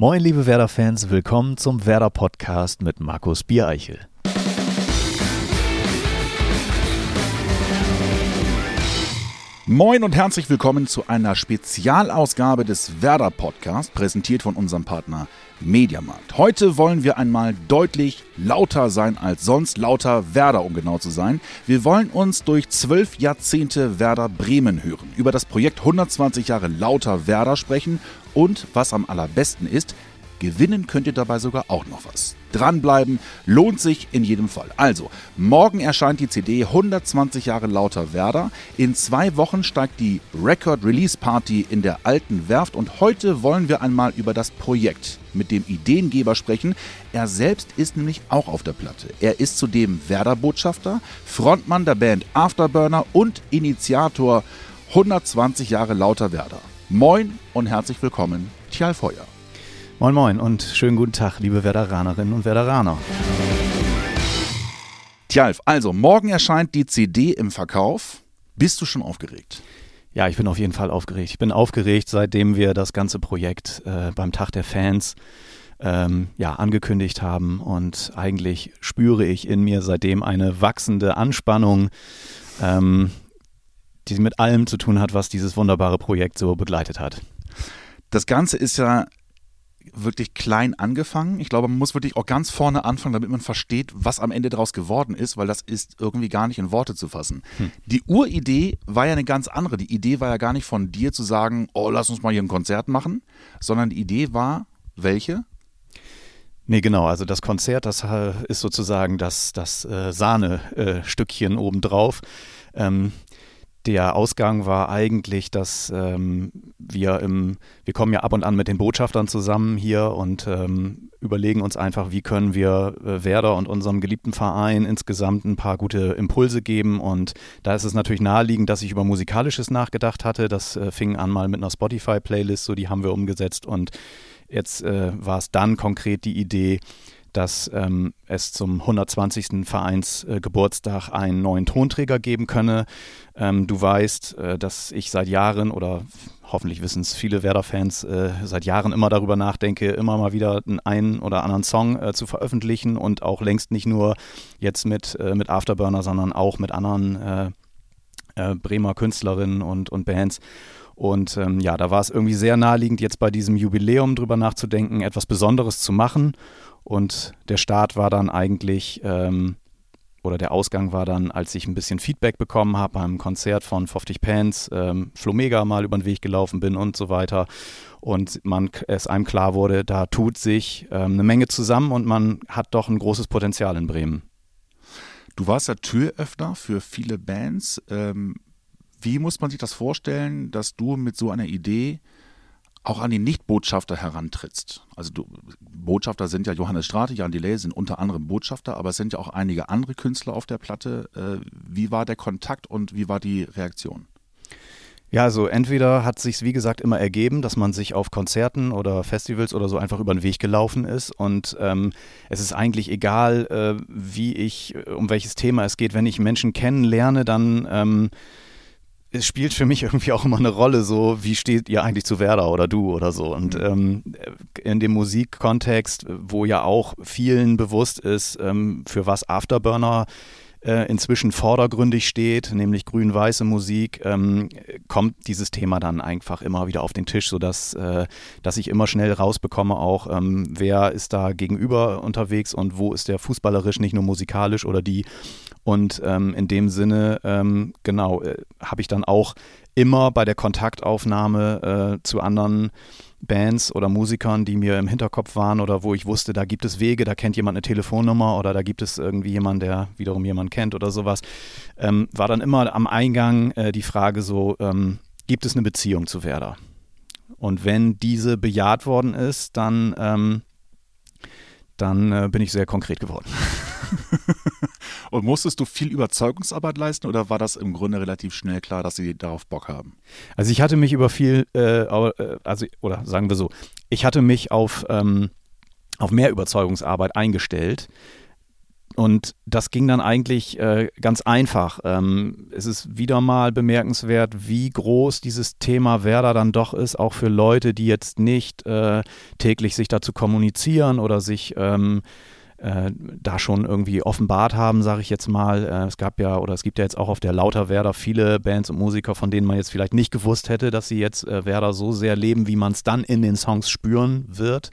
Moin, liebe Werder-Fans, willkommen zum Werder-Podcast mit Markus Biereichel. Moin und herzlich willkommen zu einer Spezialausgabe des Werder Podcast, präsentiert von unserem Partner Mediamarkt. Heute wollen wir einmal deutlich lauter sein als sonst, lauter Werder, um genau zu sein. Wir wollen uns durch zwölf Jahrzehnte Werder Bremen hören, über das Projekt 120 Jahre lauter Werder sprechen und, was am allerbesten ist, gewinnen könnt ihr dabei sogar auch noch was. Dranbleiben lohnt sich in jedem Fall. Also, morgen erscheint die CD 120 Jahre lauter Werder. In zwei Wochen steigt die Record Release Party in der alten Werft und heute wollen wir einmal über das Projekt mit dem Ideengeber sprechen. Er selbst ist nämlich auch auf der Platte. Er ist zudem Werder-Botschafter, Frontmann der Band Afterburner und Initiator 120 Jahre lauter Werder. Moin und herzlich willkommen, Tjal Feuer. Moin Moin und schönen guten Tag, liebe Werderanerinnen und Werderaner. Tjalf, also morgen erscheint die CD im Verkauf. Bist du schon aufgeregt? Ja, ich bin auf jeden Fall aufgeregt. Ich bin aufgeregt, seitdem wir das ganze Projekt äh, beim Tag der Fans ähm, ja, angekündigt haben. Und eigentlich spüre ich in mir seitdem eine wachsende Anspannung, ähm, die mit allem zu tun hat, was dieses wunderbare Projekt so begleitet hat. Das Ganze ist ja wirklich klein angefangen. Ich glaube, man muss wirklich auch ganz vorne anfangen, damit man versteht, was am Ende daraus geworden ist, weil das ist irgendwie gar nicht in Worte zu fassen. Hm. Die Uridee war ja eine ganz andere. Die Idee war ja gar nicht von dir zu sagen, oh, lass uns mal hier ein Konzert machen, sondern die Idee war, welche? Nee, genau. Also das Konzert, das äh, ist sozusagen das, das äh, Sahnestückchen äh, obendrauf. Ähm, der Ausgang war eigentlich, dass ähm, wir im, wir kommen ja ab und an mit den Botschaftern zusammen hier und ähm, überlegen uns einfach, wie können wir äh, Werder und unserem geliebten Verein insgesamt ein paar gute Impulse geben. Und da ist es natürlich naheliegend, dass ich über Musikalisches nachgedacht hatte. Das äh, fing an mal mit einer Spotify-Playlist, so die haben wir umgesetzt und jetzt äh, war es dann konkret die Idee, dass ähm, es zum 120. Vereinsgeburtstag äh, einen neuen Tonträger geben könne. Ähm, du weißt, äh, dass ich seit Jahren oder hoffentlich wissen es viele Werder-Fans äh, seit Jahren immer darüber nachdenke, immer mal wieder einen oder anderen Song äh, zu veröffentlichen und auch längst nicht nur jetzt mit, äh, mit Afterburner, sondern auch mit anderen äh, Bremer Künstlerinnen und, und Bands. Und ähm, ja, da war es irgendwie sehr naheliegend, jetzt bei diesem Jubiläum drüber nachzudenken, etwas Besonderes zu machen. Und der Start war dann eigentlich, ähm, oder der Ausgang war dann, als ich ein bisschen Feedback bekommen habe beim Konzert von 50 Pants, ähm, Flomega mal über den Weg gelaufen bin und so weiter. Und man es einem klar wurde, da tut sich ähm, eine Menge zusammen und man hat doch ein großes Potenzial in Bremen. Du warst ja Türöffner für viele Bands. Ähm, wie muss man sich das vorstellen, dass du mit so einer Idee auch an die Nichtbotschafter herantrittst. Also du, Botschafter sind ja Johannes Strate, Jan Delay sind unter anderem Botschafter, aber es sind ja auch einige andere Künstler auf der Platte. Äh, wie war der Kontakt und wie war die Reaktion? Ja, also entweder hat sich wie gesagt immer ergeben, dass man sich auf Konzerten oder Festivals oder so einfach über den Weg gelaufen ist und ähm, es ist eigentlich egal, äh, wie ich um welches Thema es geht. Wenn ich Menschen kennenlerne, dann ähm, es spielt für mich irgendwie auch immer eine Rolle, so wie steht ihr eigentlich zu Werder oder du oder so. Und mhm. ähm, in dem Musikkontext, wo ja auch vielen bewusst ist, ähm, für was Afterburner äh, inzwischen vordergründig steht, nämlich grün-weiße Musik, ähm, kommt dieses Thema dann einfach immer wieder auf den Tisch, sodass äh, dass ich immer schnell rausbekomme, auch ähm, wer ist da gegenüber unterwegs und wo ist der fußballerisch, nicht nur musikalisch oder die. Und ähm, in dem Sinne, ähm, genau, äh, habe ich dann auch immer bei der Kontaktaufnahme äh, zu anderen Bands oder Musikern, die mir im Hinterkopf waren oder wo ich wusste, da gibt es Wege, da kennt jemand eine Telefonnummer oder da gibt es irgendwie jemanden, der wiederum jemanden kennt oder sowas, ähm, war dann immer am Eingang äh, die Frage so, ähm, gibt es eine Beziehung zu Werder? Und wenn diese bejaht worden ist, dann, ähm, dann äh, bin ich sehr konkret geworden. Und musstest du viel Überzeugungsarbeit leisten oder war das im Grunde relativ schnell klar, dass sie darauf Bock haben? Also ich hatte mich über viel, äh, äh, also oder sagen wir so, ich hatte mich auf, ähm, auf mehr Überzeugungsarbeit eingestellt. und das ging dann eigentlich äh, ganz einfach. Ähm, es ist wieder mal bemerkenswert, wie groß dieses Thema Werder dann doch ist, auch für Leute, die jetzt nicht äh, täglich sich dazu kommunizieren oder sich ähm, äh, da schon irgendwie offenbart haben, sage ich jetzt mal. Äh, es gab ja oder es gibt ja jetzt auch auf der Lauter Werder viele Bands und Musiker, von denen man jetzt vielleicht nicht gewusst hätte, dass sie jetzt äh, Werder so sehr leben, wie man es dann in den Songs spüren wird.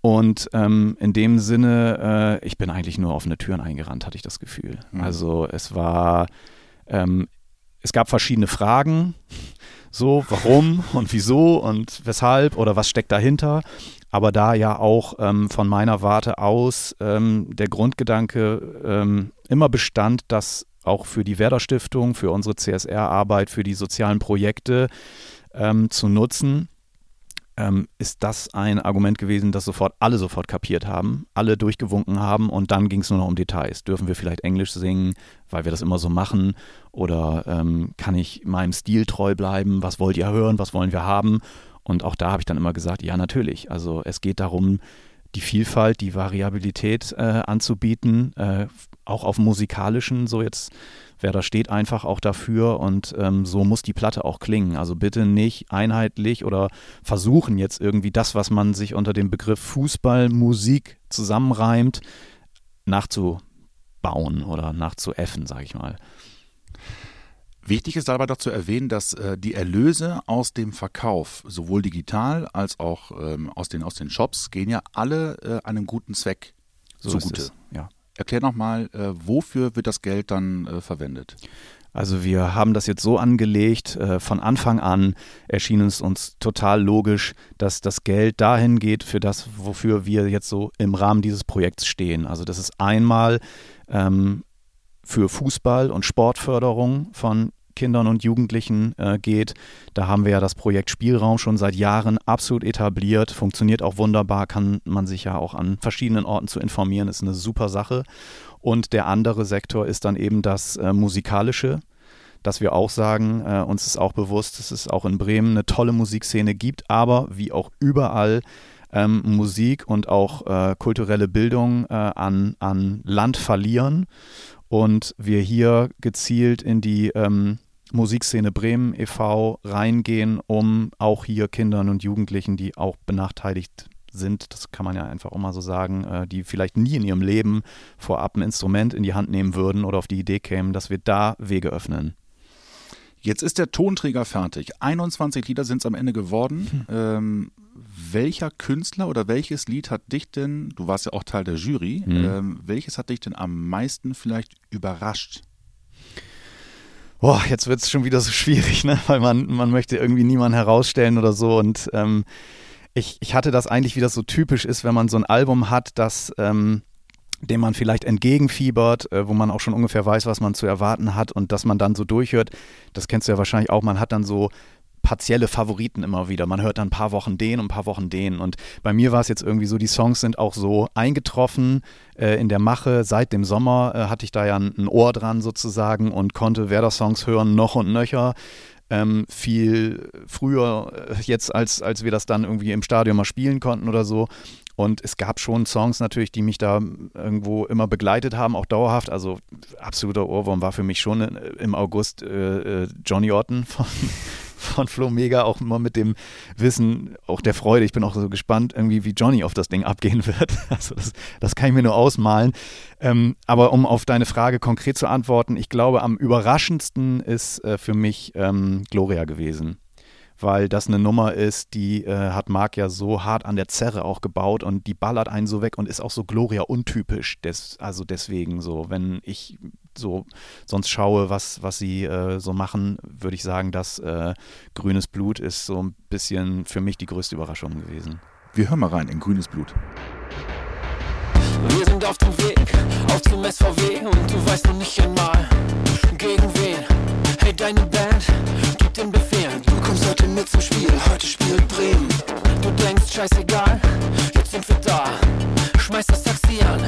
Und ähm, in dem Sinne, äh, ich bin eigentlich nur offene Türen eingerannt, hatte ich das Gefühl. Mhm. Also es war, ähm, es gab verschiedene Fragen, so warum und wieso und weshalb oder was steckt dahinter. Aber da ja auch ähm, von meiner Warte aus ähm, der Grundgedanke ähm, immer bestand, dass auch für die Werder Stiftung, für unsere CSR-Arbeit, für die sozialen Projekte ähm, zu nutzen, ähm, ist das ein Argument gewesen, das sofort alle sofort kapiert haben, alle durchgewunken haben und dann ging es nur noch um Details. Dürfen wir vielleicht Englisch singen, weil wir das immer so machen? Oder ähm, kann ich meinem Stil treu bleiben? Was wollt ihr hören? Was wollen wir haben? Und auch da habe ich dann immer gesagt, ja natürlich. Also es geht darum, die Vielfalt, die Variabilität äh, anzubieten, äh, auch auf musikalischen, so jetzt wer da steht einfach auch dafür und ähm, so muss die Platte auch klingen. Also bitte nicht einheitlich oder versuchen jetzt irgendwie das, was man sich unter dem Begriff Fußballmusik zusammenreimt, nachzubauen oder nachzuäffen, sage ich mal. Wichtig ist dabei doch zu erwähnen, dass äh, die Erlöse aus dem Verkauf, sowohl digital als auch ähm, aus, den, aus den Shops, gehen ja alle äh, einem guten Zweck so zugute. Ja. Erklär nochmal, äh, wofür wird das Geld dann äh, verwendet? Also wir haben das jetzt so angelegt, äh, von Anfang an erschien es uns total logisch, dass das Geld dahin geht für das, wofür wir jetzt so im Rahmen dieses Projekts stehen. Also das ist einmal ähm, für Fußball und Sportförderung von Kindern und Jugendlichen äh, geht. Da haben wir ja das Projekt Spielraum schon seit Jahren absolut etabliert, funktioniert auch wunderbar, kann man sich ja auch an verschiedenen Orten zu informieren, ist eine super Sache. Und der andere Sektor ist dann eben das äh, musikalische dass wir auch sagen, äh, uns ist auch bewusst, dass es auch in Bremen eine tolle Musikszene gibt, aber wie auch überall ähm, Musik und auch äh, kulturelle Bildung äh, an, an Land verlieren und wir hier gezielt in die ähm, Musikszene Bremen e.V. reingehen, um auch hier Kindern und Jugendlichen, die auch benachteiligt sind, das kann man ja einfach auch mal so sagen, äh, die vielleicht nie in ihrem Leben vorab ein Instrument in die Hand nehmen würden oder auf die Idee kämen, dass wir da Wege öffnen. Jetzt ist der Tonträger fertig. 21 Lieder sind es am Ende geworden. Hm. Ähm, welcher Künstler oder welches Lied hat dich denn, du warst ja auch Teil der Jury, hm. ähm, welches hat dich denn am meisten vielleicht überrascht? Boah, jetzt wird es schon wieder so schwierig, ne? weil man, man möchte irgendwie niemanden herausstellen oder so. Und ähm, ich, ich hatte das eigentlich, wie das so typisch ist, wenn man so ein Album hat, das ähm, dem man vielleicht entgegenfiebert, äh, wo man auch schon ungefähr weiß, was man zu erwarten hat und dass man dann so durchhört. Das kennst du ja wahrscheinlich auch. Man hat dann so partielle Favoriten immer wieder. Man hört dann ein paar Wochen den und ein paar Wochen den. Und bei mir war es jetzt irgendwie so, die Songs sind auch so eingetroffen äh, in der Mache. Seit dem Sommer äh, hatte ich da ja ein, Ohr dran sozusagen und konnte Werder-Songs hören, noch und nöcher. Ähm, viel früher äh, jetzt, als, als wir das dann irgendwie im Stadion mal spielen konnten oder so. Und es gab schon Songs natürlich, die mich da irgendwo immer begleitet haben, auch dauerhaft. Also absoluter Ohrwurm war für mich schon äh, im August äh, äh Johnny Orton von, von Flo Mega auch immer mit dem Wissen, auch der Freude. Ich bin auch so gespannt, irgendwie wie Johnny auf das Ding abgehen wird. Also das, das kann ich mir nur ausmalen. Ähm, aber um auf deine Frage konkret zu antworten, ich glaube, am überraschendsten ist äh, für mich ähm, Gloria gewesen weil das eine Nummer ist, die äh, hat Marc ja so hart an der Zerre auch gebaut und die ballert einen so weg und ist auch so Gloria untypisch. Des, also deswegen so, wenn ich so sonst schaue, was, was sie äh, so machen, würde ich sagen, dass äh, Grünes Blut ist so ein bisschen für mich die größte Überraschung gewesen. Wir hören mal rein in Grünes Blut. Wir sind auf dem Weg, auf zum SVW und du weißt noch nicht einmal, gegen wen. Hey, deine Band gibt den Befehl. Du kommst heute mit zum Spiel, heute spielt Bremen. Du denkst, scheißegal, jetzt sind wir da. Schmeiß das Taxi an,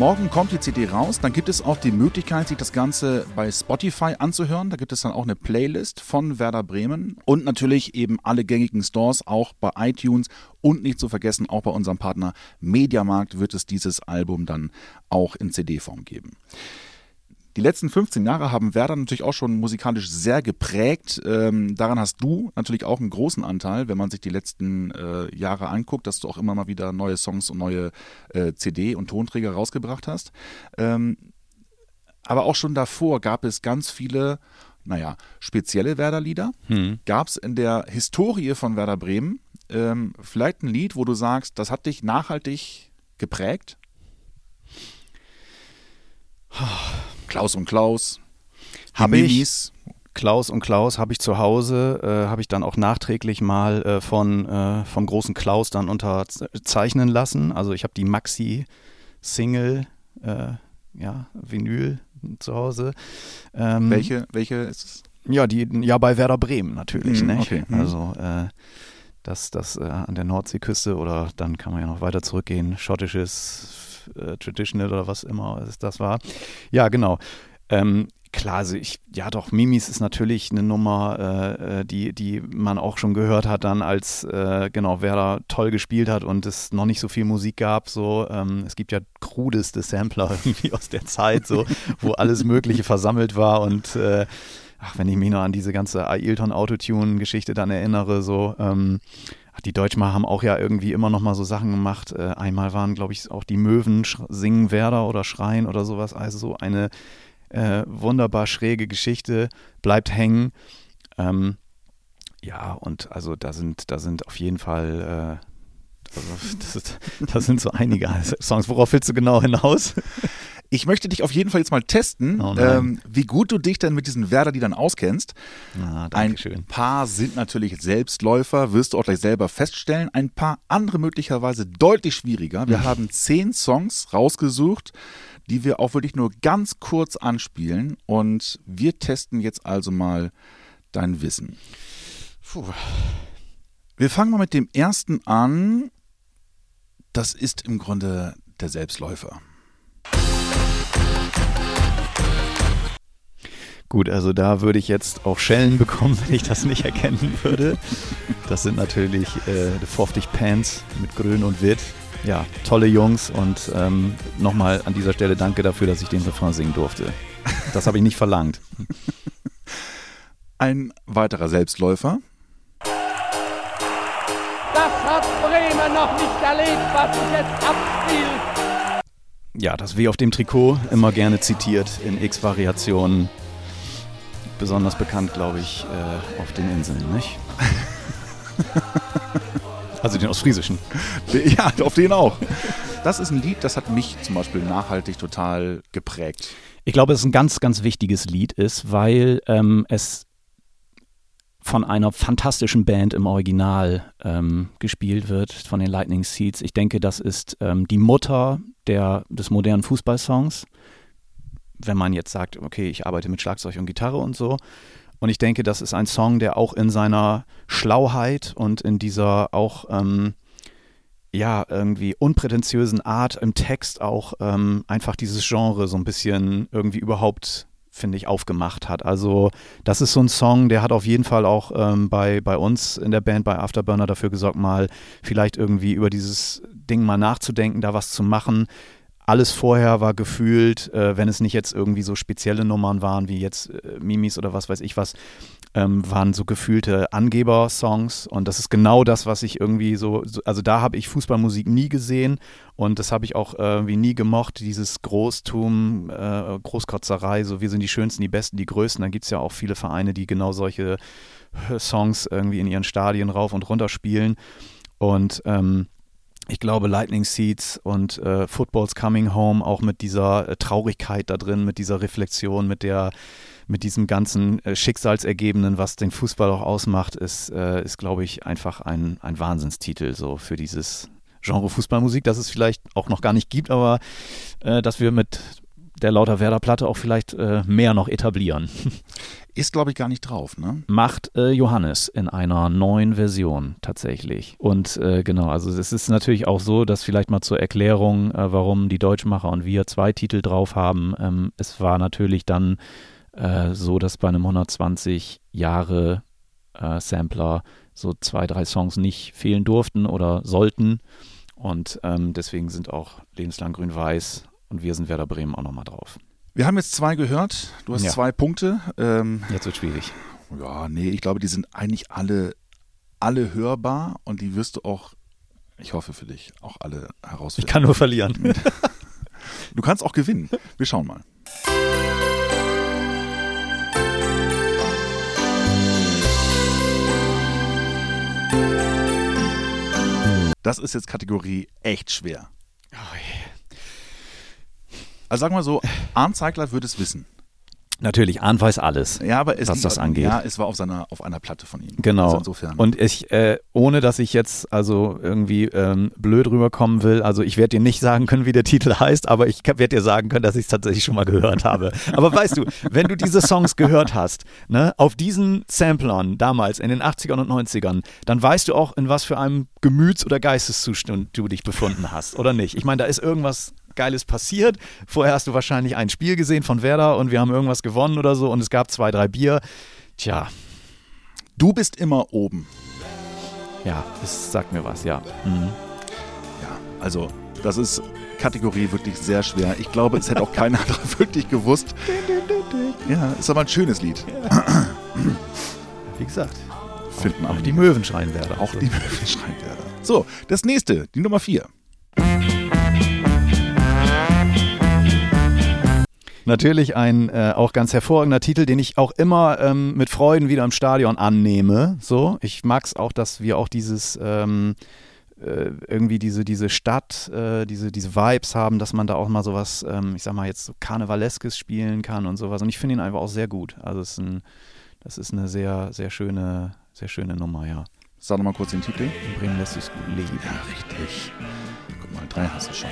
morgen kommt die CD raus. Dann gibt es auch die Möglichkeit, sich das Ganze bei Spotify anzuhören. Da gibt es dann auch eine Playlist von Werder Bremen und natürlich eben alle gängigen Stores, auch bei iTunes. Und nicht zu vergessen, auch bei unserem Partner Mediamarkt wird es dieses Album dann auch in CD-Form geben. Die letzten 15 Jahre haben Werder natürlich auch schon musikalisch sehr geprägt. Ähm, daran hast du natürlich auch einen großen Anteil, wenn man sich die letzten äh, Jahre anguckt, dass du auch immer mal wieder neue Songs und neue äh, CD und Tonträger rausgebracht hast. Ähm, aber auch schon davor gab es ganz viele, naja, spezielle Werder-Lieder. Hm. Gab es in der Historie von Werder Bremen ähm, vielleicht ein Lied, wo du sagst, das hat dich nachhaltig geprägt? Klaus und Klaus. Habe ich. Klaus und Klaus habe ich zu Hause, äh, habe ich dann auch nachträglich mal äh, von, äh, vom großen Klaus dann unterzeichnen lassen. Also ich habe die Maxi-Single, äh, ja, Vinyl zu Hause. Ähm, welche, welche ist es? Ja, die, ja, bei Werder Bremen natürlich. Mm, okay. Mm. Also äh, das, das äh, an der Nordseeküste oder dann kann man ja noch weiter zurückgehen, schottisches äh, Traditional oder was immer das war. Ja, genau. Ähm, klar, also ich, ja doch, Mimis ist natürlich eine Nummer, äh, äh, die, die man auch schon gehört hat dann, als äh, genau Werder toll gespielt hat und es noch nicht so viel Musik gab. So, ähm, es gibt ja krudeste Sampler irgendwie aus der Zeit, so, wo alles Mögliche versammelt war und äh, ach, wenn ich mich noch an diese ganze Ailton Autotune-Geschichte dann erinnere, so ähm, die Deutschen haben auch ja irgendwie immer noch mal so Sachen gemacht. Äh, einmal waren, glaube ich, auch die Möwen singen Werder oder schreien oder sowas. Also so eine äh, wunderbar schräge Geschichte, bleibt hängen. Ähm, ja, und also da sind, da sind auf jeden Fall, äh, also das, das sind so einige Songs. Worauf willst du genau hinaus? Ich möchte dich auf jeden Fall jetzt mal testen, oh ähm, wie gut du dich denn mit diesen Werder-Liedern auskennst. Ah, Ein paar sind natürlich Selbstläufer, wirst du auch gleich selber feststellen. Ein paar andere möglicherweise deutlich schwieriger. Wir mhm. haben zehn Songs rausgesucht, die wir auch wirklich nur ganz kurz anspielen. Und wir testen jetzt also mal dein Wissen. Puh. Wir fangen mal mit dem ersten an. Das ist im Grunde der Selbstläufer. Gut, also da würde ich jetzt auch Schellen bekommen, wenn ich das nicht erkennen würde. Das sind natürlich äh, The 50 Pants mit Grün und Witt. Ja, tolle Jungs und ähm, nochmal an dieser Stelle danke dafür, dass ich den Refrain singen durfte. Das habe ich nicht verlangt. Ein weiterer Selbstläufer. Das hat Bremen noch nicht erlebt, was sich jetzt abspielt. Ja, das W auf dem Trikot, immer gerne zitiert in x-Variationen besonders bekannt, glaube ich, äh, auf den Inseln, nicht? also den Ostfriesischen. Ja, auf den auch. Das ist ein Lied, das hat mich zum Beispiel nachhaltig total geprägt. Ich glaube, es ist ein ganz, ganz wichtiges Lied ist, weil ähm, es von einer fantastischen Band im Original ähm, gespielt wird, von den Lightning Seeds. Ich denke, das ist ähm, die Mutter der, des modernen Fußballsongs wenn man jetzt sagt, okay, ich arbeite mit Schlagzeug und Gitarre und so. Und ich denke, das ist ein Song, der auch in seiner Schlauheit und in dieser auch ähm, ja irgendwie unprätentiösen Art im Text auch ähm, einfach dieses Genre so ein bisschen irgendwie überhaupt finde ich, aufgemacht hat. Also das ist so ein Song, der hat auf jeden Fall auch ähm, bei, bei uns in der Band, bei Afterburner dafür gesorgt, mal vielleicht irgendwie über dieses Ding mal nachzudenken, da was zu machen alles vorher war gefühlt, äh, wenn es nicht jetzt irgendwie so spezielle Nummern waren, wie jetzt äh, Mimis oder was weiß ich was, ähm, waren so gefühlte Angeber-Songs. Und das ist genau das, was ich irgendwie so, so also da habe ich Fußballmusik nie gesehen und das habe ich auch irgendwie nie gemocht, dieses Großtum, äh, Großkotzerei, so wir sind die Schönsten, die Besten, die Größten. Da gibt es ja auch viele Vereine, die genau solche Songs irgendwie in ihren Stadien rauf und runter spielen. Und ähm, ich glaube, Lightning Seeds und äh, Football's Coming Home auch mit dieser äh, Traurigkeit da drin, mit dieser Reflexion, mit der mit diesem ganzen äh, Schicksalsergebenen, was den Fußball auch ausmacht, ist, äh, ist glaube ich, einfach ein, ein Wahnsinnstitel so für dieses Genre Fußballmusik, das es vielleicht auch noch gar nicht gibt, aber äh, dass wir mit der Lauter Werder Platte auch vielleicht äh, mehr noch etablieren. Ist, glaube ich, gar nicht drauf, ne? Macht äh, Johannes in einer neuen Version tatsächlich. Und äh, genau, also es ist natürlich auch so, dass vielleicht mal zur Erklärung, äh, warum die Deutschmacher und wir zwei Titel drauf haben. Ähm, es war natürlich dann äh, so, dass bei einem 120 Jahre äh, Sampler so zwei, drei Songs nicht fehlen durften oder sollten. Und ähm, deswegen sind auch Lebenslang Grün-Weiß und Wir sind Werder Bremen auch nochmal drauf. Wir haben jetzt zwei gehört. Du hast Ja. zwei Punkte. Ähm, Jetzt wird schwierig. ja, nee, ich glaube, die sind eigentlich alle, alle hörbar und die wirst du auch, ich hoffe für dich, auch alle Ich herausfinden. kann nur verlieren. Du kannst auch gewinnen. Wir schauen mal. Das ist jetzt Kategorie echt schwer. Also sagen wir so, Arndt Zeigler würde es wissen. Natürlich, Arndt weiß alles. Ja, aber es Was das angeht. Ja, es war auf seiner auf einer Platte von ihm. Genau. Also insofern. Und ich, äh, ohne dass ich jetzt also irgendwie ähm, blöd rüberkommen will, also ich werde dir nicht sagen können, wie der Titel heißt, aber ich werde dir sagen können, dass ich es tatsächlich schon mal gehört habe. Aber weißt du, wenn du diese Songs gehört hast, ne, auf diesen Samplern damals in den 80ern und 90ern, dann weißt du auch, in was für einem Gemüts- oder Geisteszustand du dich befunden hast, oder nicht? Ich meine, da ist irgendwas Geiles passiert. Vorher hast du wahrscheinlich ein Spiel gesehen von Werder und wir haben irgendwas gewonnen oder so und es gab zwei, drei Bier. Tja, du bist immer oben. ja, das sagt mir was, ja. Mhm. Ja, also das ist Kategorie wirklich sehr schwer. Ich glaube, es hätte auch keiner wirklich gewusst. Ja, ist aber ein schönes Lied. Wie gesagt, Finden auch alle. die Möwen schreien Werder. Auch die Möwen schreien Werder. So, das nächste, die Nummer vier. Natürlich ein äh, auch ganz hervorragender Titel, den ich auch immer ähm, mit Freuden wieder im Stadion annehme. So, ich mag es auch, dass wir auch dieses ähm, äh, irgendwie diese diese Stadt, äh, diese diese Vibes haben, dass man da auch mal sowas, ähm, ich sag mal jetzt so Karnevaleskes spielen kann und sowas. Und ich finde ihn einfach auch sehr gut. Also es ist ein, das ist eine sehr sehr schöne sehr schöne Nummer, ja. Sag noch mal kurz den Titel. In Bremen lässt sich's gut leben. Ja, richtig. Guck mal, drei hast du schon.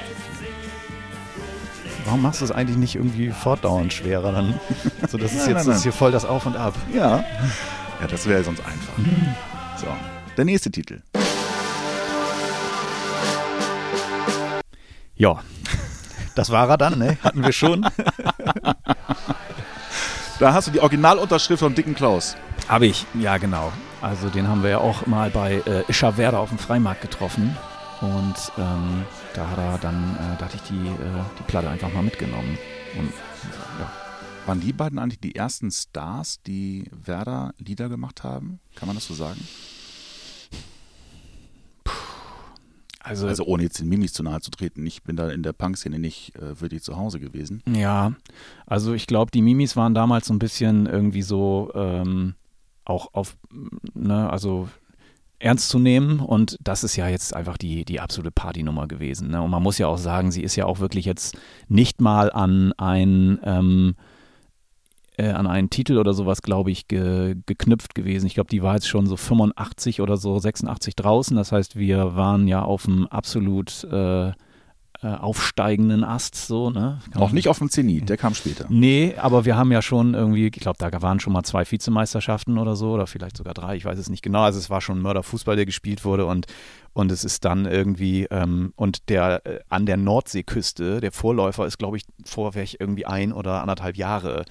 Warum machst du es eigentlich nicht irgendwie fortdauernd schwerer dann? So, das ist Nein, jetzt nein, ist hier voll das Auf und Ab. Ja. Ja, das wäre sonst einfach. So, der nächste Titel. Ja, das war er dann, ne? Hatten wir schon. Da hast du die Originalunterschrift von Dicken Klaus. Habe ich, ja genau. Also den haben wir ja auch mal bei äh, Ischerwerder auf dem Freimarkt getroffen. Und ähm, da hat er dann, äh, da hatte ich die, äh, die Platte einfach mal mitgenommen. Und ja, Waren die beiden eigentlich die ersten Stars, die Werder Lieder gemacht haben? Kann man das so sagen? also, Also ohne jetzt den Mimis zu nahe zu treten. Ich bin da in der Punk-Szene nicht äh, wirklich zu Hause gewesen. ja, also ich glaube, die Mimis waren damals so ein bisschen irgendwie so ähm, auch auf, ne, also ernst zu nehmen und das ist ja jetzt einfach die, die absolute Partynummer gewesen. Ne? Und man muss ja auch sagen, sie ist ja auch wirklich jetzt nicht mal an ein ähm, äh, an einen Titel oder sowas, glaube ich, ge, geknüpft gewesen. Ich glaube, die war jetzt schon so 85 oder so 86 draußen. Das heißt, wir waren ja auf einem absolut äh, äh, aufsteigenden Ast, so, ne? Kann Auch man- nicht auf dem Zenit, der kam später. Nee, aber wir haben ja schon irgendwie, ich glaube, da waren schon mal zwei Vizemeisterschaften oder so, oder vielleicht sogar drei, ich weiß es nicht genau. Also es war schon Mörderfußball, der gespielt wurde und, und es ist dann irgendwie, ähm, und der äh, an der Nordseeküste, der Vorläufer ist, glaube ich, vorweg irgendwie ein oder anderthalb Jahre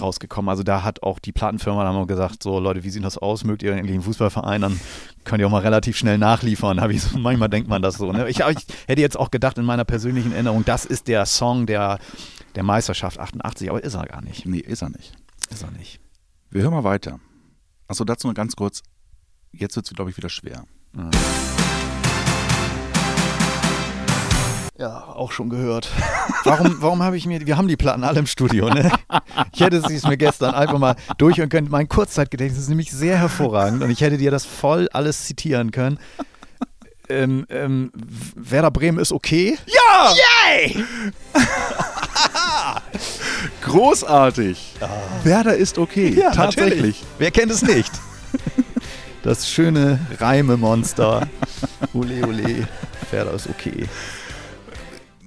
rausgekommen. Also da hat auch die Plattenfirma dann mal gesagt, so Leute, wie sieht das aus? Mögt ihr eigentlich einen Fußballverein? Dann könnt ihr auch mal relativ schnell nachliefern. Hab ich so, manchmal denkt man das so. Ne? Ich, ich hätte jetzt auch gedacht in meiner persönlichen Erinnerung, das ist der Song der, der Meisterschaft 88, aber ist er gar nicht. Nee, ist er nicht. Ist er nicht. Wir hören mal weiter. Achso, dazu nur ganz kurz. Jetzt wird es, glaube ich, wieder schwer. Ja, auch schon gehört. Warum, warum habe ich mir, wir haben die Platten alle im Studio, ne? Ich hätte sie es mir gestern einfach mal durchhören können. Mein Kurzzeitgedächtnis ist nämlich sehr hervorragend und ich hätte dir das voll alles zitieren können. Ähm, ähm, Werder Bremen ist okay. Ja! Yay! Großartig! Werder ist okay. Tatsächlich. natürlich. Wer kennt es nicht? Das schöne Reime-Monster. Ole, ole. Werder ist okay.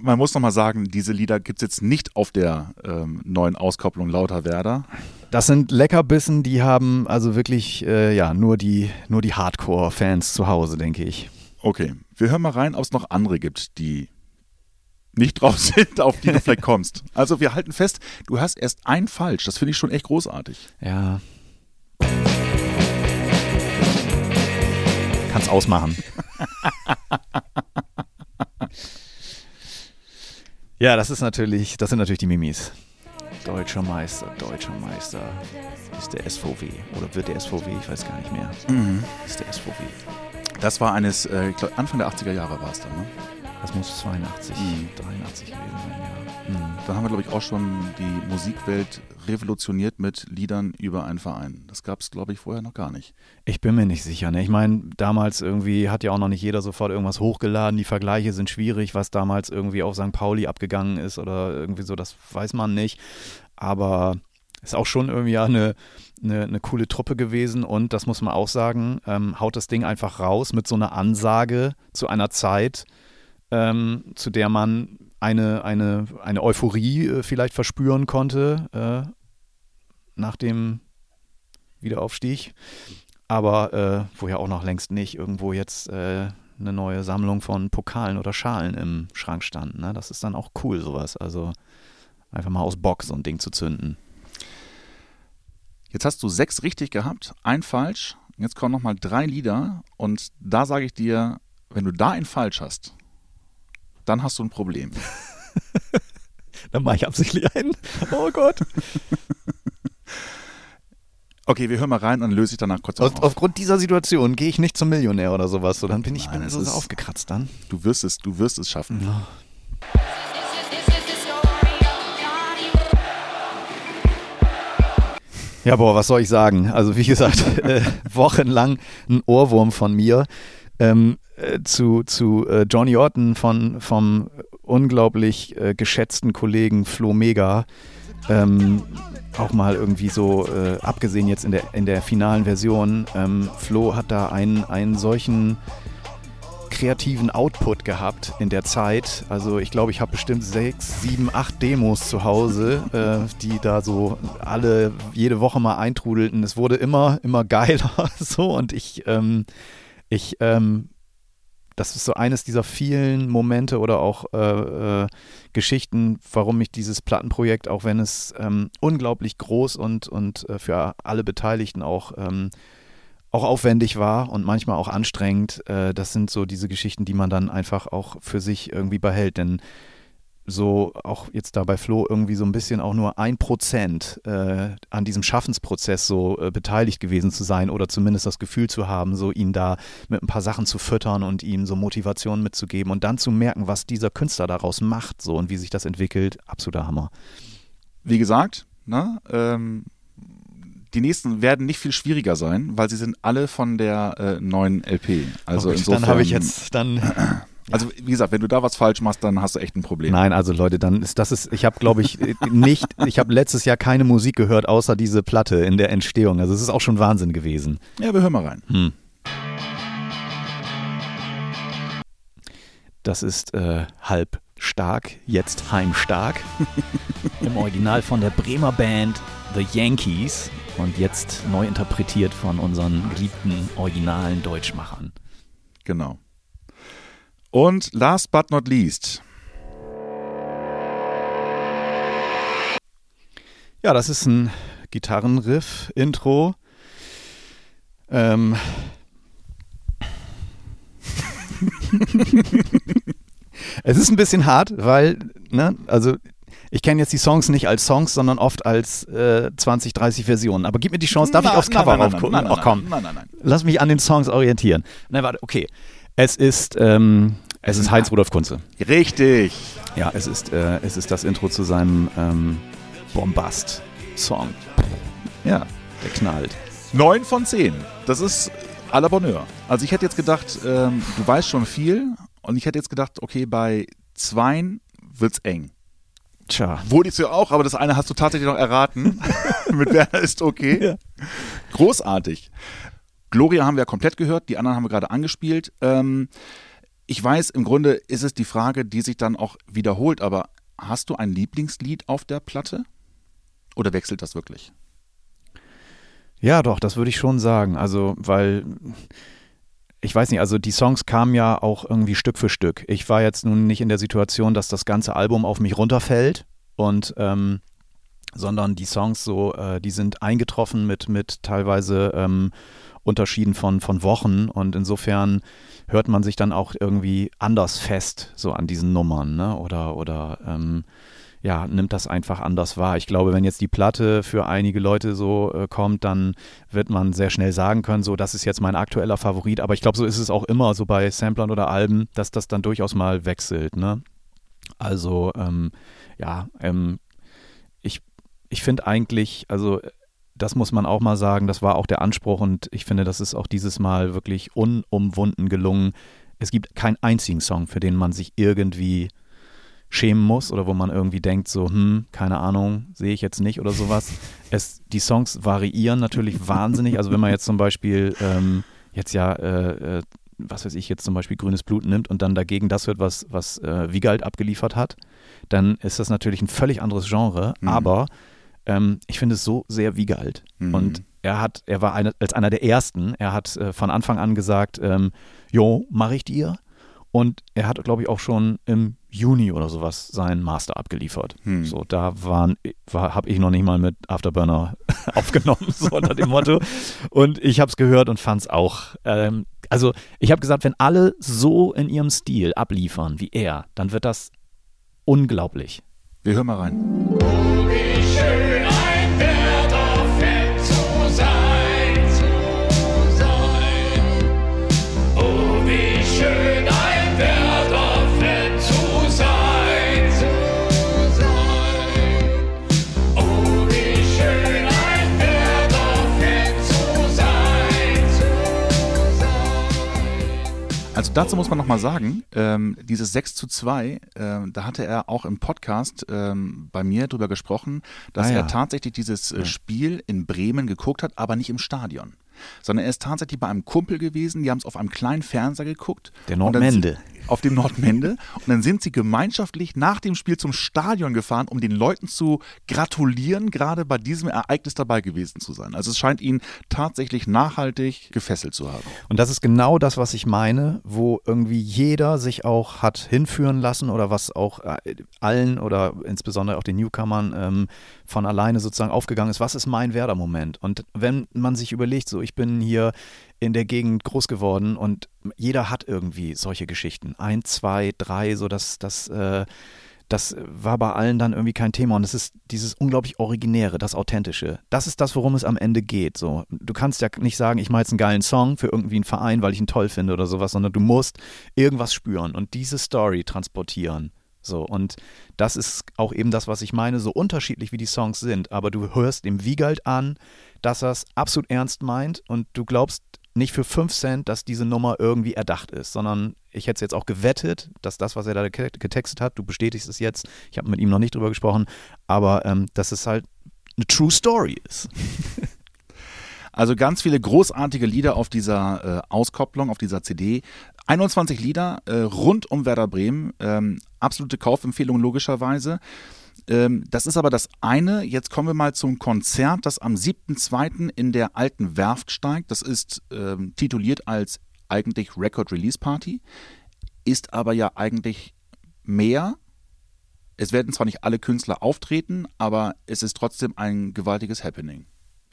Man muss nochmal sagen, diese Lieder gibt es jetzt nicht auf der ähm, neuen Auskopplung Lauter Werder. Das sind Leckerbissen, die haben also wirklich äh, ja nur die, nur die Hardcore-Fans zu Hause, denke ich. Okay, wir hören mal rein, ob es noch andere gibt, die nicht drauf sind, auf die du vielleicht kommst. Also wir halten fest, du hast erst ein falsch. Das finde ich schon echt großartig. Ja. Kannst ausmachen. ja, das ist natürlich, das sind natürlich die Mimis. Deutscher Meister, deutscher Meister ist der SVW oder wird der SVW, ich weiß gar nicht mehr. Ist der SVW. Das war eines, äh, ich glaube, Anfang der 80er Jahre war es dann. Ne? Das muss 82, Mhm. 83 Dann haben wir, glaube ich, auch schon die Musikwelt revolutioniert mit Liedern über einen Verein. Das gab es, glaube ich, vorher noch gar nicht. Ich bin mir nicht sicher. Ne? Ich meine, damals irgendwie hat ja auch noch nicht jeder sofort irgendwas hochgeladen. Die Vergleiche sind schwierig, was damals irgendwie auf St. Pauli abgegangen ist oder irgendwie so, das weiß man nicht. Aber ist auch schon irgendwie ja eine, eine, eine coole Truppe gewesen und das muss man auch sagen, ähm, haut das Ding einfach raus mit so einer Ansage zu einer Zeit, ähm, zu der man eine, eine, eine Euphorie äh, vielleicht verspüren konnte äh, nach dem Wiederaufstieg. Aber äh, wo ja auch noch längst nicht irgendwo jetzt äh, eine neue Sammlung von Pokalen oder Schalen im Schrank stand. Ne? Das ist dann auch cool, sowas. Also einfach mal aus Bock so ein Ding zu zünden. Jetzt hast du sechs richtig gehabt, ein falsch. Jetzt kommen nochmal drei Lieder und da sage ich dir, wenn du da ein falsch hast, dann hast du ein Problem. Dann mache ich absichtlich einen. Oh Gott. Okay, wir hören mal rein und löse ich danach kurz auf. aufgrund dieser Situation gehe ich nicht zum Millionär oder sowas. So, dann bin ich Nein, bin es so ist- aufgekratzt dann. Du wirst es, du wirst es schaffen. Ja, boah, was soll ich sagen? Also wie gesagt, äh, wochenlang ein Ohrwurm von mir ähm, äh, zu, zu äh, Johnny Orton von, vom unglaublich äh, geschätzten Kollegen Flo Mega. Ähm, auch mal irgendwie so, äh, abgesehen jetzt in der, in der finalen Version, ähm, Flo hat da einen, einen solchen kreativen Output gehabt in der Zeit. Also ich glaube, ich habe bestimmt sechs, sieben, acht Demos zu Hause, äh, die da so alle jede Woche mal eintrudelten. Es wurde immer, immer geiler so und ich, ähm, ich, ähm, das ist so eines dieser vielen Momente oder auch äh, äh, Geschichten, warum mich dieses Plattenprojekt, auch wenn es ähm, unglaublich groß und, und äh, für alle Beteiligten auch ähm, auch aufwendig war und manchmal auch anstrengend. Äh, das sind so diese Geschichten, die man dann einfach auch für sich irgendwie behält. Denn so auch jetzt da bei Flo irgendwie so ein bisschen auch nur ein Prozent äh, an diesem Schaffensprozess so äh, beteiligt gewesen zu sein oder zumindest das Gefühl zu haben, so ihn da mit ein paar Sachen zu füttern und ihm so Motivation mitzugeben und dann zu merken, was dieser Künstler daraus macht so und wie sich das entwickelt, absoluter Hammer. Wie gesagt, ne, ähm, die nächsten werden nicht viel schwieriger sein, weil sie sind alle von der äh, neuen LP. Also Und insofern. dann habe ich jetzt dann Also wie gesagt, wenn du da was falsch machst, dann hast du echt ein Problem. Nein, also Leute, dann ist das ist, ich habe glaube ich nicht, ich habe letztes Jahr keine Musik gehört, außer diese Platte in der Entstehung. Also es ist auch schon Wahnsinn gewesen. Ja, wir hören mal rein. Hm. Das ist äh, halb stark, jetzt heimstark. Im Original von der Bremer Band The Yankees und jetzt neu interpretiert von unseren geliebten originalen Deutschmachern. Genau. Und last but not least, Ja, das ist ein Gitarrenriff, Intro. Ähm. es ist ein bisschen hart, weil, ne, also ich kenne jetzt die Songs nicht als Songs, sondern oft als äh, 20, 30 Versionen. Aber gib mir die Chance, darf ich Nein, aufs Cover raufgucken? nein, nein, Ach komm, nein, nein, nein. lass mich an den Songs orientieren. Nein, warte, okay. Es ist, ähm, es ist Heinz-Rudolf Kunze. richtig. Ja, es ist, äh, es ist das Intro zu seinem ähm, Bombast-Song. Ja, der knallt. Neun von zehn. Das ist à la Bonheur. Also ich hätte jetzt gedacht, ähm, du weißt schon viel und ich hätte jetzt gedacht, okay, bei zweien wird's eng. Tja. Wurde es ja auch, aber das eine hast du tatsächlich noch erraten. Mit Werner ist okay. Großartig. Gloria haben wir ja komplett gehört, die anderen haben wir gerade angespielt. Ähm, ich weiß, im Grunde ist es die Frage, die sich dann auch wiederholt, aber hast du ein Lieblingslied auf der Platte? Oder wechselt das wirklich? Ja, doch, das würde ich schon sagen. Also, weil ich weiß nicht, also die Songs kamen ja auch irgendwie Stück für Stück. Ich war jetzt nun nicht in der Situation, dass das ganze Album auf mich runterfällt und ähm, sondern die Songs so, äh, die sind eingetroffen mit, mit teilweise ähm, Unterschieden von, von Wochen und insofern hört man sich dann auch irgendwie anders fest, so an diesen Nummern, ne? Oder, oder ähm, ja, nimmt das einfach anders wahr. Ich glaube, wenn jetzt die Platte für einige Leute so äh, kommt, dann wird man sehr schnell sagen können, so, das ist jetzt mein aktueller Favorit. Aber ich glaube, so ist es auch immer so bei Samplern oder Alben, dass das dann durchaus mal wechselt, ne? Also, ähm, ja, ähm, ich, ich finde eigentlich, also das muss man auch mal sagen, das war auch der Anspruch und ich finde, das ist auch dieses Mal wirklich unumwunden gelungen. Es gibt keinen einzigen Song, für den man sich irgendwie schämen muss oder wo man irgendwie denkt, so, hm, keine Ahnung, sehe ich jetzt nicht oder sowas. Es, die Songs variieren natürlich wahnsinnig. Also wenn man jetzt zum Beispiel ähm, jetzt ja, äh, äh, was weiß ich, jetzt zum Beispiel grünes Blut nimmt und dann dagegen das hört, was, was äh, Wiegald abgeliefert hat, dann ist das natürlich ein völlig anderes Genre, mhm. aber ähm, ich finde es so sehr Wiegald. Mhm. Und er hat, er war eine, als einer der ersten, er hat äh, von Anfang an gesagt, ähm, jo, mache ich dir. Und er hat, glaube ich, auch schon im Juni oder sowas seinen Master abgeliefert. Hm. So, da waren, war, habe ich noch nicht mal mit Afterburner aufgenommen, so unter dem Motto. Und ich habe es gehört und fand es auch. Ähm, also ich habe gesagt, wenn alle so in ihrem Stil abliefern wie er, dann wird das unglaublich. Wir hören mal rein. Oh, wie schön Also dazu muss man nochmal sagen, ähm, dieses 6 zu 2, ähm, da hatte er auch im Podcast ähm, bei mir drüber gesprochen, dass Ah, ja. er tatsächlich dieses äh, Spiel in Bremen geguckt hat, aber nicht im Stadion. Sondern er ist tatsächlich bei einem Kumpel gewesen, die haben es auf einem kleinen Fernseher geguckt. Der Nordmende. Auf dem Nordmende. Und dann sind sie gemeinschaftlich nach dem Spiel zum Stadion gefahren, um den Leuten zu gratulieren, gerade bei diesem Ereignis dabei gewesen zu sein. Also es scheint ihn tatsächlich nachhaltig gefesselt zu haben. Und das ist genau das, was ich meine, wo irgendwie jeder sich auch hat hinführen lassen oder was auch äh, allen oder insbesondere auch den Newcomern ähm, von alleine sozusagen aufgegangen ist. Was ist mein Werder-Moment? Und wenn man sich überlegt, so ich bin hier in der Gegend groß geworden und jeder hat irgendwie solche Geschichten. Ein, zwei, drei, so dass das, äh, das war bei allen dann irgendwie kein Thema. Und es ist dieses unglaublich Originäre, das Authentische. Das ist das, worum es am Ende geht. So, du kannst ja nicht sagen, ich mache jetzt einen geilen Song für irgendwie einen Verein, weil ich ihn toll finde oder sowas, sondern du musst irgendwas spüren und diese Story transportieren. So, und das ist auch eben das, was ich meine, so unterschiedlich wie die Songs sind, aber du hörst dem Wiegald an, dass er es absolut ernst meint und du glaubst nicht für 5 Cent, dass diese Nummer irgendwie erdacht ist, sondern ich hätte es jetzt auch gewettet, dass das, was er da ge- getextet hat, du bestätigst es jetzt, ich habe mit ihm noch nicht drüber gesprochen, aber ähm, dass es halt eine True Story ist. Also ganz viele großartige Lieder auf dieser äh, Auskopplung, auf dieser CD. 21 Lieder äh, rund um Werder Bremen. Ähm, absolute Kaufempfehlung logischerweise. Ähm, das ist aber das eine. Jetzt kommen wir mal zum Konzert, das am 7.2. in der alten Werft steigt. Das ist ähm, tituliert als eigentlich Record Release Party, ist aber ja eigentlich mehr. Es werden zwar nicht alle Künstler auftreten, aber es ist trotzdem ein gewaltiges Happening.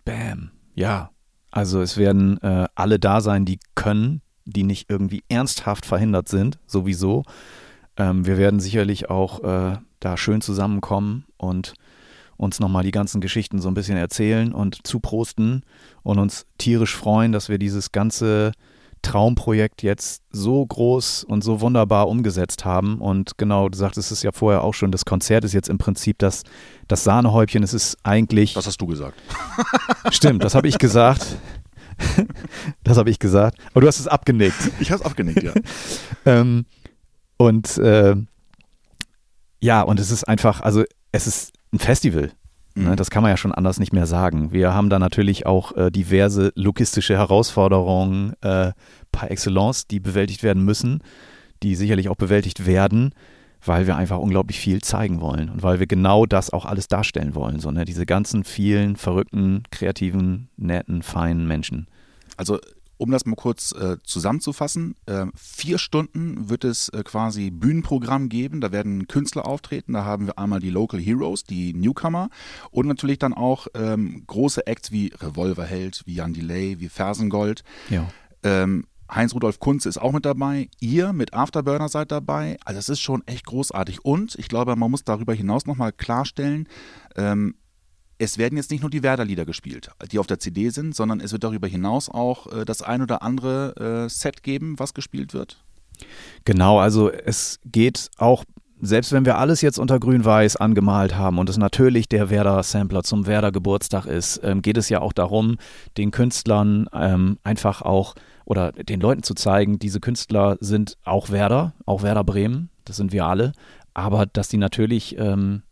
Bam. Ja. Also es werden äh, alle da sein, die können, die nicht irgendwie ernsthaft verhindert sind, sowieso. Ähm, wir werden sicherlich auch äh, da schön zusammenkommen und uns nochmal die ganzen Geschichten so ein bisschen erzählen und zuprosten und uns tierisch freuen, dass wir dieses ganze Traumprojekt jetzt so groß und so wunderbar umgesetzt haben. Und genau, du sagtest es ja vorher auch schon, das Konzert ist jetzt im Prinzip das, das Sahnehäubchen. Es ist eigentlich. Das hast du gesagt. Stimmt, das habe ich gesagt. das habe ich gesagt. Aber du hast es abgenickt. Ich habe es abgenickt, ja. Ähm, und äh, ja, und es ist einfach, also es ist ein Festival. Ne, Mhm. das kann man ja schon anders nicht mehr sagen. Wir haben da natürlich auch äh, diverse logistische Herausforderungen äh, par excellence, die bewältigt werden müssen. die sicherlich auch bewältigt werden, weil wir einfach unglaublich viel zeigen wollen und weil wir genau das auch alles darstellen wollen. So, ne? Diese ganzen vielen verrückten, kreativen, netten, feinen Menschen. Also um das mal kurz äh, zusammenzufassen, äh, vier Stunden wird es äh, quasi Bühnenprogramm geben. Da werden Künstler auftreten. Da haben wir einmal die Local Heroes, die Newcomer und natürlich dann auch ähm, große Acts wie Revolverheld, wie Jan Delay, wie Fersengold. Ja. Ähm, Heinz-Rudolf Kunz ist auch mit dabei. Ihr mit Afterburner seid dabei. Also es ist schon echt großartig. Und ich glaube, man muss darüber hinaus nochmal klarstellen, ähm, es werden jetzt nicht nur die Werder-Lieder gespielt, die auf der CD sind, sondern es wird darüber hinaus auch äh, das ein oder andere äh, Set geben, was gespielt wird. Genau, also es geht auch selbst wenn wir alles jetzt unter grün-weiß angemalt haben und es natürlich der Werder-Sampler zum Werder-Geburtstag ist, ähm, geht es ja auch darum, den Künstlern ähm, einfach auch oder den Leuten zu zeigen, diese Künstler sind auch Werder, auch Werder Bremen, das sind wir alle, aber dass die natürlich ähm,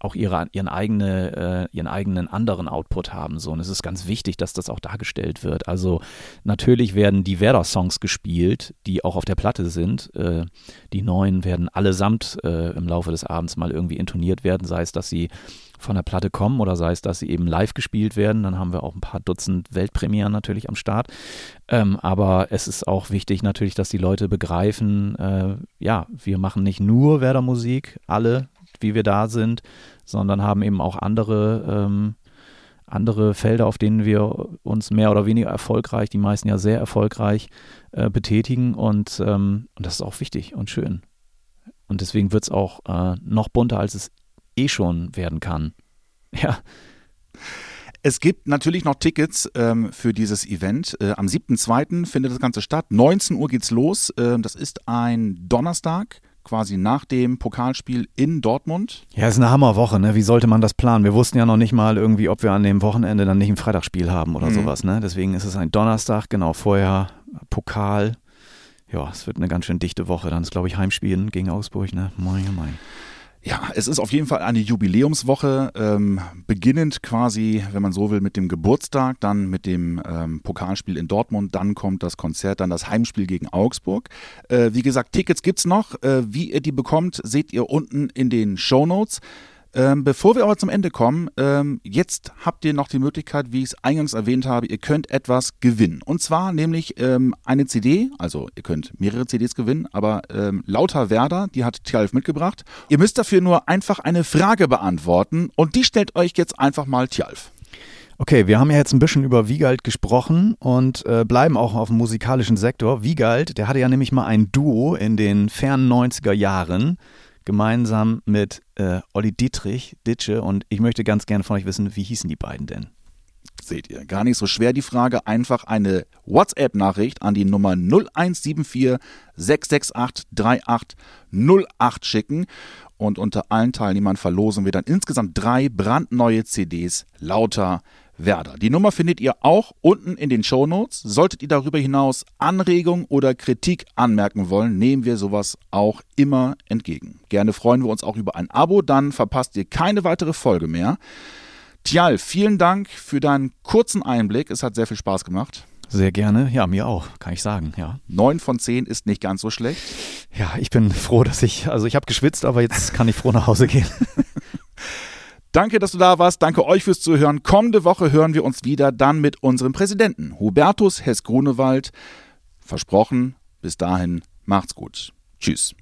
auch ihre, ihren, eigene, äh, ihren eigenen anderen Output haben. So. Und es ist ganz wichtig, dass das auch dargestellt wird. Also natürlich werden die Werder-Songs gespielt, die auch auf der Platte sind. Äh, die neuen werden allesamt äh, im Laufe des Abends mal irgendwie intoniert werden, sei es, dass sie von der Platte kommen oder sei es, dass sie eben live gespielt werden. Dann haben wir auch ein paar Dutzend Weltpremieren natürlich am Start. Ähm, aber es ist auch wichtig natürlich, dass die Leute begreifen, äh, ja, wir machen nicht nur Werder-Musik, alle wie wir da sind, sondern haben eben auch andere, ähm, andere Felder, auf denen wir uns mehr oder weniger erfolgreich, die meisten ja sehr erfolgreich äh, betätigen und, ähm, und das ist auch wichtig und schön. Und deswegen wird es auch äh, noch bunter, als es eh schon werden kann. Ja. Es gibt natürlich noch Tickets ähm, für dieses Event. Äh, am 7.2. findet das Ganze statt. 19 Uhr geht's los. Äh, das ist ein Donnerstag quasi nach dem Pokalspiel in Dortmund. Ja, ist eine Hammerwoche, ne? Wie sollte man das planen? Wir wussten ja noch nicht mal irgendwie, ob wir an dem Wochenende dann nicht ein Freitagsspiel haben oder mhm. sowas, ne? Deswegen ist es ein Donnerstag, genau vorher Pokal. Ja, es wird eine ganz schön dichte Woche. Dann ist, glaube ich, Heimspielen gegen Augsburg, ne? Moin, moin. Ja, es ist auf jeden Fall eine Jubiläumswoche, ähm, beginnend quasi, wenn man so will, mit dem Geburtstag, dann mit dem ähm, Pokalspiel in Dortmund, dann kommt das Konzert, dann das Heimspiel gegen Augsburg. Äh, wie gesagt, Tickets gibt's noch. Äh, wie ihr die bekommt, seht ihr unten in den Show Notes. Ähm, bevor wir aber zum Ende kommen, ähm, jetzt habt ihr noch die Möglichkeit, wie ich es eingangs erwähnt habe, ihr könnt etwas gewinnen. Und zwar nämlich ähm, eine CD, also ihr könnt mehrere CDs gewinnen, aber ähm, Lauter Werder, die hat Tjalf mitgebracht. Ihr müsst dafür nur einfach eine Frage beantworten und die stellt euch jetzt einfach mal Tjalf. Okay, wir haben ja jetzt ein bisschen über Wiegald gesprochen und äh, bleiben auch auf dem musikalischen Sektor. Wiegald, der hatte ja nämlich mal ein Duo in den fernen 90er Jahren gemeinsam mit äh, Olli Dietrich, Ditsche. Und ich möchte ganz gerne von euch wissen, wie hießen die beiden denn? Seht ihr, gar nicht so schwer die Frage. Einfach eine WhatsApp-Nachricht an die Nummer 0174 668 3808 schicken. Und unter allen Teilnehmern verlosen wir dann insgesamt drei brandneue CDs lauter Werder. Die Nummer findet ihr auch unten in den Show Notes. Solltet ihr darüber hinaus Anregungen oder Kritik anmerken wollen, nehmen wir sowas auch immer entgegen. Gerne freuen wir uns auch über ein Abo, dann verpasst ihr keine weitere Folge mehr. Tjal, vielen Dank für deinen kurzen Einblick. Es hat sehr viel Spaß gemacht. Sehr gerne. Ja, mir auch, kann ich sagen, ja. Neun von zehn ist nicht ganz so schlecht. Ja, ich bin froh, dass ich, also ich habe geschwitzt, aber jetzt kann ich froh nach Hause gehen. Danke, dass du da warst. Danke euch fürs Zuhören. Kommende Woche hören wir uns wieder dann mit unserem Präsidenten, Hubertus Hess-Grunewald. Versprochen. Bis dahin, macht's gut. Tschüss.